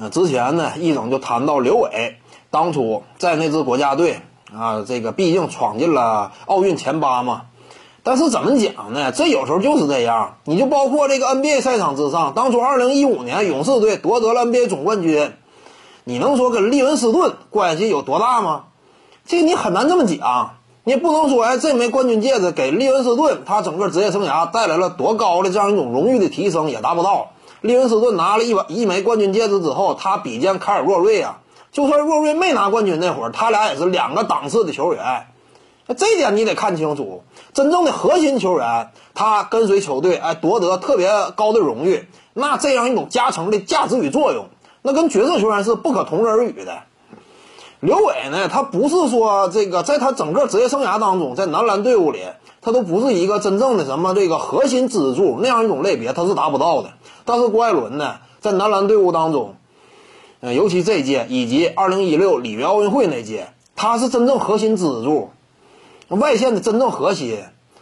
呃，之前呢，一整就谈到刘伟当初在那支国家队啊，这个毕竟闯进了奥运前八嘛。但是怎么讲呢？这有时候就是这样。你就包括这个 NBA 赛场之上，当初2015年勇士队夺得了 NBA 总冠军，你能说跟利文斯顿关系有多大吗？这你很难这么讲。你不能说，哎，这枚冠军戒指给利文斯顿他整个职业生涯带来了多高的这样一种荣誉的提升，也达不到。利文斯顿拿了一把一枚冠军戒指之后，他比肩凯尔·沃瑞啊，就算沃瑞没拿冠军那会儿，他俩也是两个档次的球员。这点你得看清楚，真正的核心球员，他跟随球队，哎，夺得特别高的荣誉，那这样一种加成的价值与作用，那跟角色球员是不可同日而语的。刘伟呢，他不是说这个，在他整个职业生涯当中，在男篮队伍里，他都不是一个真正的什么这个核心支柱那样一种类别，他是达不到的。但是郭艾伦呢，在男篮队伍当中，呃，尤其这一届以及2016里约奥运会那届，他是真正核心支柱。外线的真正核心，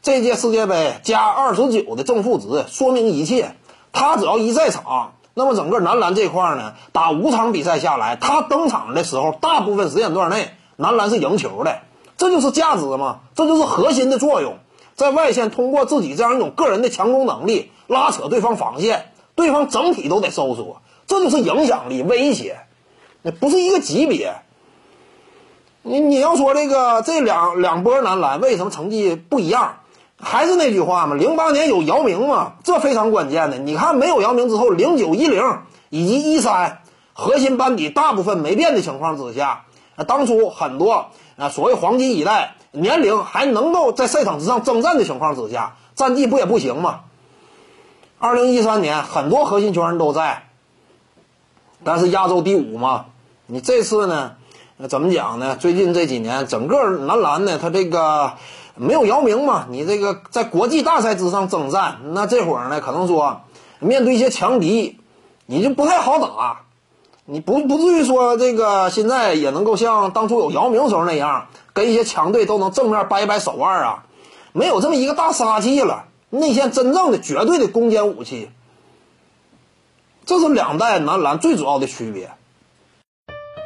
这届世界杯加二十九的正负值说明一切。他只要一在场，那么整个男篮这块呢，打五场比赛下来，他登场的时候，大部分时间段内，男篮是赢球的。这就是价值嘛，这就是核心的作用。在外线通过自己这样一种个人的强攻能力，拉扯对方防线，对方整体都得收缩，这就是影响力、威胁，那不是一个级别。你你要说这个这两两波男篮为什么成绩不一样？还是那句话嘛，零八年有姚明嘛，这非常关键的。你看没有姚明之后，零九一零以及一三核心班底大部分没变的情况之下，当初很多啊所谓黄金一代年龄还能够在赛场之上征战的情况之下，战绩不也不行吗？二零一三年很多核心球员都在，但是亚洲第五嘛，你这次呢？怎么讲呢？最近这几年，整个男篮呢，他这个没有姚明嘛，你这个在国际大赛之上征战，那这会儿呢，可能说面对一些强敌，你就不太好打，你不不至于说这个现在也能够像当初有姚明时候那样，跟一些强队都能正面掰一掰手腕啊，没有这么一个大杀器了，内线真正的绝对的攻坚武器，这是两代男篮最主要的区别。